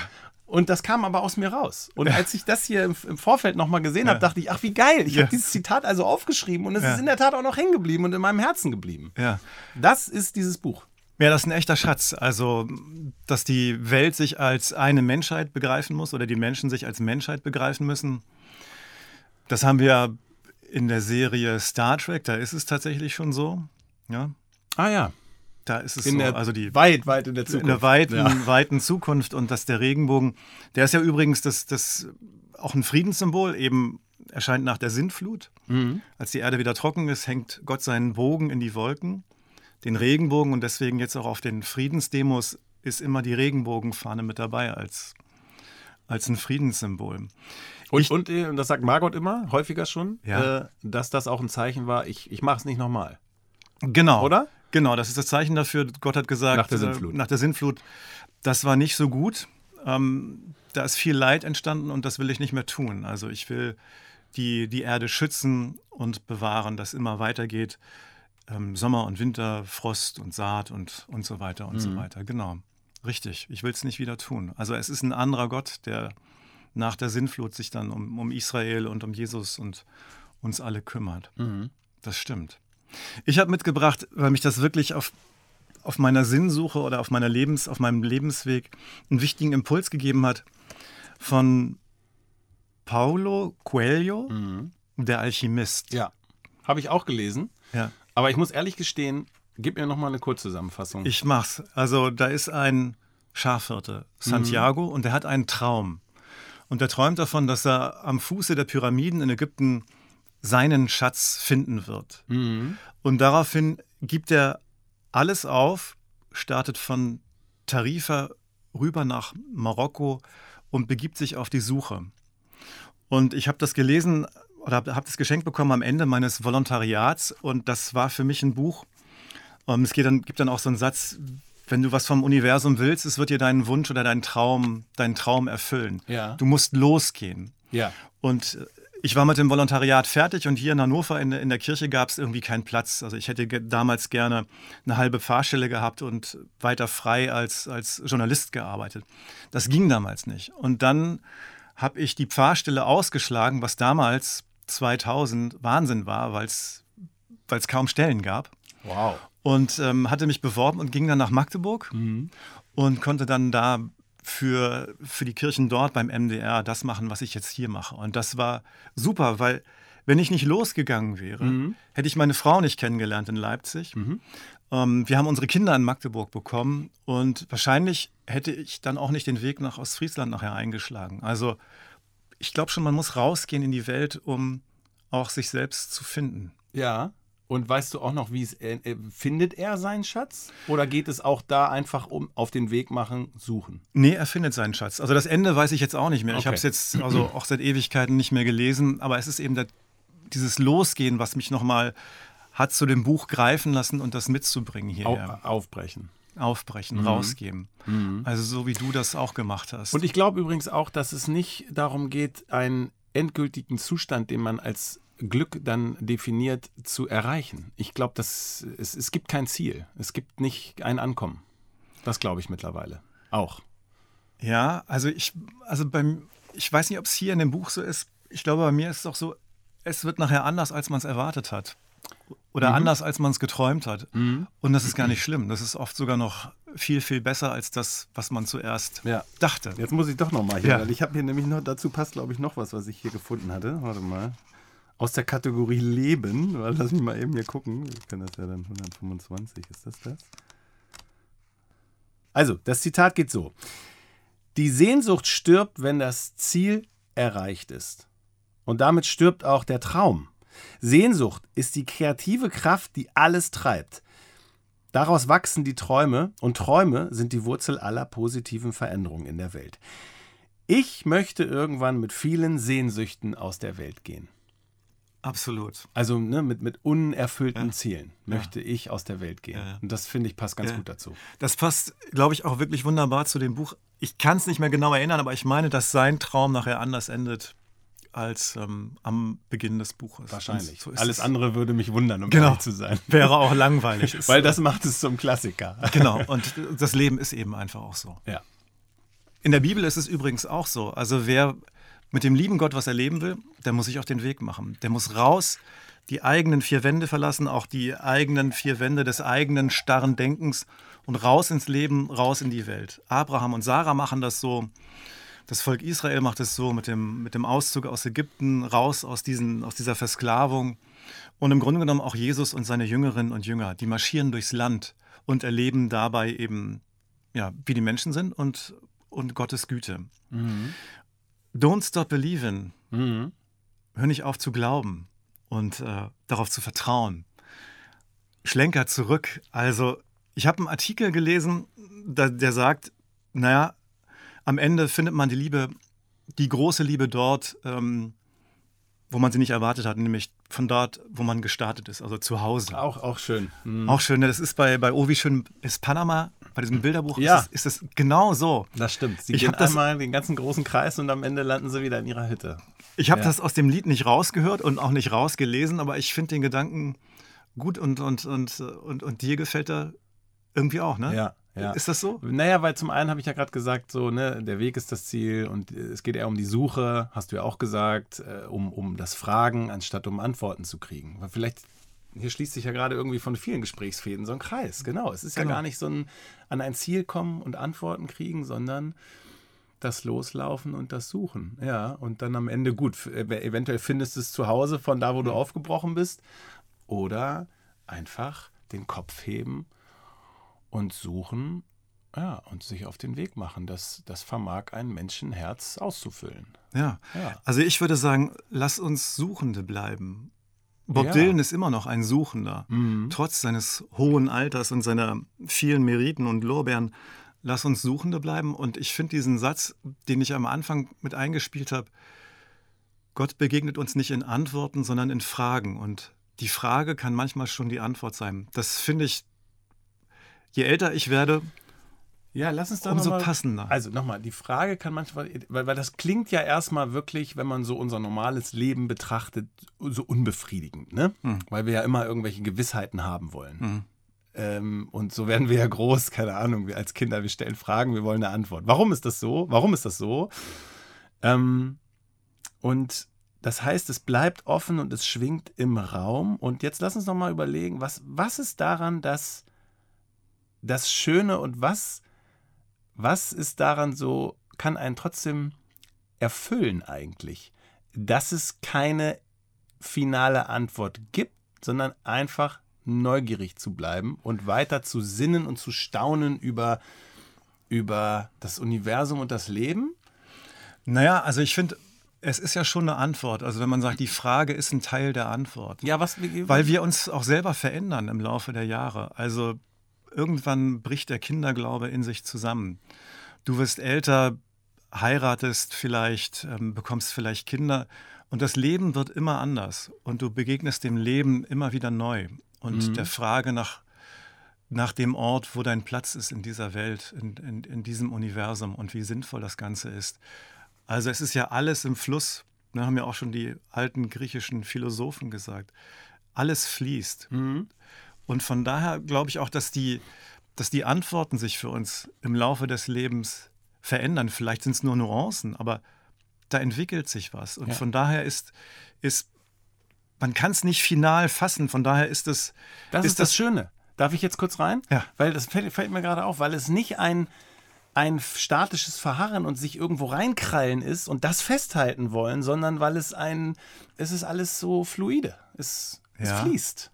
Und das kam aber aus mir raus. Und als ich das hier im, im Vorfeld nochmal gesehen habe, Ja. dachte ich, ach wie geil, ich Ja. habe dieses Zitat also aufgeschrieben und es Ja. ist in der Tat auch noch hängen geblieben und in meinem Herzen geblieben. Ja. Das ist dieses Buch. Ja, das ist ein echter Schatz. Also, dass die Welt sich als eine Menschheit begreifen muss oder die Menschen sich als Menschheit begreifen müssen, das haben wir in der Serie Star Trek, da ist es tatsächlich schon so. Ja, Ah ja, da ist es in so. der, also die weit, weit in der Zukunft. in der weiten, Ja. weiten Zukunft und dass der Regenbogen, der ist ja übrigens das, das auch ein Friedenssymbol, eben erscheint nach der Sintflut. Mhm. Als die Erde wieder trocken ist, hängt Gott seinen Bogen in die Wolken, den Regenbogen und deswegen jetzt auch auf den Friedensdemos ist immer die Regenbogenfahne mit dabei als, als ein Friedenssymbol. Und, Ich- und, äh, und das sagt Margot immer, häufiger schon, Ja. äh, dass das auch ein Zeichen war, ich, ich mache es nicht nochmal. Genau. Oder? Genau, das ist das Zeichen dafür. Gott hat gesagt, Nach der äh, Sintflut. nach der Sintflut, das war nicht so gut. Ähm, da ist viel Leid entstanden und das will ich nicht mehr tun. Also ich will die, die Erde schützen und bewahren, dass immer weitergeht. Ähm, Sommer und Winter, Frost und Saat und, und so weiter und Mhm. so weiter. Genau. Richtig. Ich will es nicht wieder tun. Also es ist ein anderer Gott, der nach der Sintflut sich dann um, um Israel und um Jesus und uns alle kümmert. Mhm. Das stimmt. Ich habe mitgebracht, weil mich das wirklich auf, auf meiner Sinnsuche oder auf, meiner Lebens, auf meinem Lebensweg einen wichtigen Impuls gegeben hat, von Paulo Coelho, der Alchemist. Ja, habe ich auch gelesen. Ja. Aber ich muss ehrlich gestehen, gib mir nochmal eine Kurzzusammenfassung. Ich mach's. Also da ist ein Schafhirte, Santiago, und der hat einen Traum. Und er träumt davon, dass er am Fuße der Pyramiden in Ägypten seinen Schatz finden wird. Und daraufhin gibt er alles auf, startet von Tarifa rüber nach Marokko und begibt sich auf die Suche. Und ich habe das gelesen oder habe hab das geschenkt bekommen am Ende meines Volontariats und das war für mich ein Buch. Und es geht dann, gibt dann auch so einen Satz, wenn du was vom Universum willst, es wird dir deinen Wunsch oder deinen Traum, deinen Traum erfüllen. Ja. Du musst losgehen. ja. Und äh, ich war mit dem Volontariat fertig und hier in Hannover in, der- in der Kirche gab es irgendwie keinen Platz. Also ich hätte damals gerne eine halbe Fahrstelle gehabt und weiter frei als, als Journalist gearbeitet. Das ging damals nicht. Und dann habe ich die Pfarrstelle ausgeschlagen, was damals 2000 Wahnsinn war, weil es kaum Stellen gab Wow. und ähm, hatte mich beworben und ging dann nach Magdeburg Mhm. und konnte dann da für, für die Kirchen dort beim MDR das machen, was ich jetzt hier mache. Und das war super, weil wenn ich nicht losgegangen wäre, Mhm. hätte ich meine Frau nicht kennengelernt in Leipzig. Ähm, wir haben unsere Kinder in Magdeburg bekommen und wahrscheinlich hätte ich dann auch nicht den Weg nach Ostfriesland nachher eingeschlagen. Also ich glaube schon, man muss rausgehen in die Welt, um auch sich selbst zu finden. Ja. Und weißt du auch noch, wie es äh, äh, findet er seinen Schatz? Oder geht es auch da einfach um auf den Weg machen, suchen? Nee, er findet seinen Schatz. Also das Ende weiß ich jetzt auch nicht mehr. Ich Okay. habe es jetzt also auch seit Ewigkeiten nicht mehr gelesen, aber es ist eben der, dieses Losgehen, was mich nochmal hat zu dem Buch greifen lassen und das mitzubringen Au hierher. aufbrechen. Aufbrechen, rausgeben. Also so wie du das auch gemacht hast. Und ich glaube übrigens auch, dass es nicht darum geht, einen endgültigen Zustand, den man als Glück dann definiert, zu erreichen. Ich glaube, es, es gibt kein Ziel. Es gibt nicht ein Ankommen. Das glaube ich mittlerweile. Auch. Ja, also ich, also beim, ich weiß nicht, ob es hier in dem Buch so ist. Ich glaube, bei mir ist es doch so, es wird nachher anders, als man es erwartet hat. Oder anders, als man es geträumt hat. Und das ist gar nicht schlimm. Das ist oft sogar noch viel, viel besser als das, was man zuerst Ja. dachte. Jetzt muss ich doch noch mal hier, Ja. weil ich habe hier nämlich noch, dazu passt glaube ich noch was, was ich hier gefunden hatte. Warte mal. Aus der Kategorie Leben, weil lass mich mal eben hier gucken. Ich kann das ja dann 125, ist das das? Also, das Zitat geht so. Die Sehnsucht stirbt, wenn das Ziel erreicht ist. Und damit stirbt auch der Traum. Sehnsucht ist die kreative Kraft, die alles treibt. Daraus wachsen die Träume und Träume sind die Wurzel aller positiven Veränderungen in der Welt. Ich möchte irgendwann mit vielen Sehnsüchten aus der Welt gehen. Absolut. Also ne, mit, mit unerfüllten Ja. Zielen möchte ich aus der Welt gehen. Ja, ja. Und das finde ich passt ganz Ja. gut dazu. Das passt, glaube ich, auch wirklich wunderbar zu dem Buch. Ich kann es nicht mehr genau erinnern, aber ich meine, dass sein Traum nachher anders endet als ähm, am Beginn des Buches. Wahrscheinlich. So Alles es. andere würde mich wundern, um Genau. zu sein. wäre auch langweilig. Weil das macht es zum Klassiker. genau. Und das Leben ist eben einfach auch so. Ja. In der Bibel ist es übrigens auch so. Also wer mit dem lieben Gott was erleben will, der muss sich auf den Weg machen. Der muss raus, die eigenen vier Wände verlassen, auch die eigenen vier Wände des eigenen starren Denkens und raus ins Leben, raus in die Welt. Abraham und Sarah machen das so. Das Volk Israel macht es so mit dem, mit dem Auszug aus Ägypten, raus aus, diesen, aus dieser Versklavung. Und im Grunde genommen auch Jesus und seine Jüngerinnen und Jünger, die marschieren durchs Land und erleben dabei eben, ja, wie die Menschen sind und, und Gottes Güte. Don't stop believing. Mhm. Hör nicht auf zu glauben und äh, darauf zu vertrauen. Schlenker zurück. Also, ich habe einen Artikel gelesen, da, der sagt, naja, am Ende findet man die Liebe, die große Liebe dort, ähm, wo man sie nicht erwartet hat, nämlich von dort, wo man gestartet ist, also zu Hause. Auch, auch schön. Mhm. Auch schön, das ist bei, bei Oh, wie schön ist Panama, bei diesem Bilderbuch, Ja. ist, es, ist es genau so. Das stimmt. Sie Ich gehen hab das- einmal den ganzen großen Kreis und am Ende landen sie wieder in ihrer Hütte. Ich habe Ja. das aus dem Lied nicht rausgehört und auch nicht rausgelesen, aber ich finde den Gedanken gut und, und, und, und, und dir gefällt er irgendwie auch, ne? Ja, ja. Ist das so? Naja, weil zum einen habe ich ja gerade gesagt, so, ne, der Weg ist das Ziel und äh, es geht eher um die Suche, hast du ja auch gesagt, äh, um, um das Fragen, anstatt um Antworten zu kriegen. Weil vielleicht, hier schließt sich ja gerade irgendwie von vielen Gesprächsfäden so ein Kreis. Genau. Es ist ja Genau. gar nicht so ein an ein Ziel kommen und Antworten kriegen, sondern das Loslaufen und das Suchen. Ja, und dann am Ende gut. äh, Eventuell findest du es zu Hause von da, wo du aufgebrochen bist. Oder einfach den Kopf heben und suchen, ja, und sich auf den Weg machen. Das, das vermag ein Menschenherz auszufüllen. Ja. Ja. Also ich würde sagen, lass uns Suchende bleiben. Bob Ja. Dylan ist immer noch ein Suchender. Mhm. Trotz seines hohen Alters und seiner vielen Meriten und Lorbeeren. Lass uns Suchende bleiben. Und ich finde diesen Satz, den ich am Anfang mit eingespielt habe, Gott begegnet uns nicht in Antworten, sondern in Fragen. Und die Frage kann manchmal schon die Antwort sein. Das finde ich, je älter ich werde, Ja, lass uns da Umso mal, passender. Also nochmal, die Frage kann manchmal, weil, weil das klingt ja erstmal wirklich, wenn man so unser normales Leben betrachtet, so unbefriedigend, ne? Hm. Weil wir ja immer irgendwelche Gewissheiten haben wollen. Ähm, und so werden wir ja groß, keine Ahnung, wir als Kinder, wir stellen Fragen, wir wollen eine Antwort. Warum ist das so? Warum ist das so? Ähm, und das heißt, es bleibt offen und es schwingt im Raum. Und jetzt lass uns noch mal überlegen, was, was ist daran das, das Schöne und was, was ist daran so, kann einen trotzdem erfüllen eigentlich, dass es keine finale Antwort gibt, sondern einfach neugierig zu bleiben und weiter zu sinnen und zu staunen über, über das Universum und das Leben? Naja, also ich finde, es ist ja schon eine Antwort. Also wenn man sagt, die Frage ist ein Teil der Antwort. Ja, was? Weil wir uns auch selber verändern im Laufe der Jahre. Also irgendwann bricht der Kinderglaube in sich zusammen. Du wirst älter, heiratest vielleicht, ähm, bekommst vielleicht Kinder und das Leben wird immer anders und du begegnest dem Leben immer wieder neu und mhm. der Frage nach, nach dem Ort, wo dein Platz ist in dieser Welt, in, in, in diesem Universum und wie sinnvoll das Ganze ist. Also es ist ja alles im Fluss, da ne, haben ja auch schon die alten griechischen Philosophen gesagt. Alles fließt. Mhm. Und von daher glaube ich auch, dass die, dass die Antworten sich für uns im Laufe des Lebens verändern. Vielleicht sind es nur Nuancen, aber da entwickelt sich was. Und ja. von daher ist, ist man kann es nicht final fassen. Von daher ist es. Das ist, ist das, das, Schöne. Darf ich jetzt kurz rein? Ja. Weil das fällt, fällt mir gerade auf, weil es nicht ein, ein statisches Verharren und sich irgendwo reinkrallen ist und das festhalten wollen, sondern weil es ein, es ist alles so fluide. Es, es ja. fließt.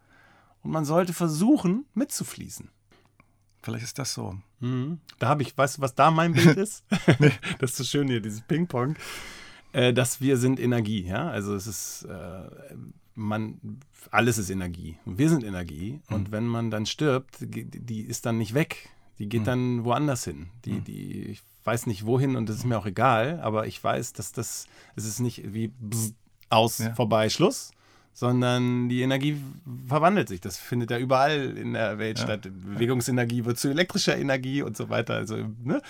Und man sollte versuchen, mitzufließen. Vielleicht ist das so. Mhm. Da habe ich, weißt du, was da mein Bild ist? Das ist so schön hier, dieses Ping-Pong. Äh, dass wir sind Energie, ja. Also es ist, äh, man, alles ist Energie. Wir sind Energie. Mhm. Und wenn man dann stirbt, die ist dann nicht weg. Die geht mhm. dann woanders hin. Die, mhm. die, ich weiß nicht wohin und das ist mir auch egal, aber ich weiß, dass das, es ist nicht wie bzz, aus, ja. vorbei, Schluss, sondern die Energie verwandelt sich. Das findet ja überall in der Welt ja. statt. Bewegungsenergie wird zu elektrischer Energie und so weiter. Also, ne?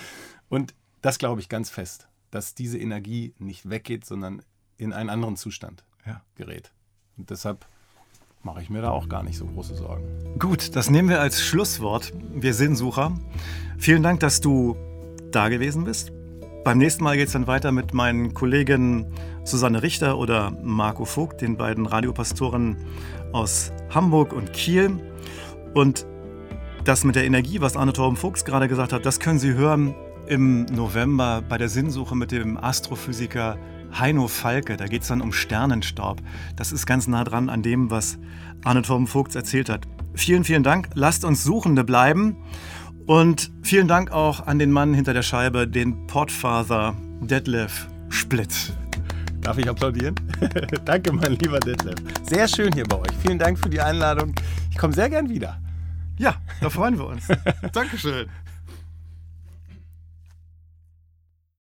Und das glaube ich ganz fest, dass diese Energie nicht weggeht, sondern in einen anderen Zustand ja. gerät. Und deshalb mache ich mir da auch gar nicht so große Sorgen. Gut, das nehmen wir als Schlusswort. Wir Sinnsucher. Vielen Dank, dass du da gewesen bist. Beim nächsten Mal geht es dann weiter mit meinen Kollegen Susanne Richter oder Marco Vogt, den beiden Radiopastoren aus Hamburg und Kiel. Und das mit der Energie, was Arne Torben Fuchs gerade gesagt hat, das können Sie hören im November bei der Sinnsuche mit dem Astrophysiker Heino Falke. Da geht es dann um Sternenstaub. Das ist ganz nah dran an dem, was Arne Torben Vogts erzählt hat. Vielen, vielen Dank. Lasst uns Suchende bleiben. Und vielen Dank auch an den Mann hinter der Scheibe, den Podfather Detlef Splitt. Darf ich applaudieren? Danke, mein lieber Detlef. Sehr schön hier bei euch. Vielen Dank für die Einladung. Ich komme sehr gern wieder. Ja, da freuen wir uns. Dankeschön.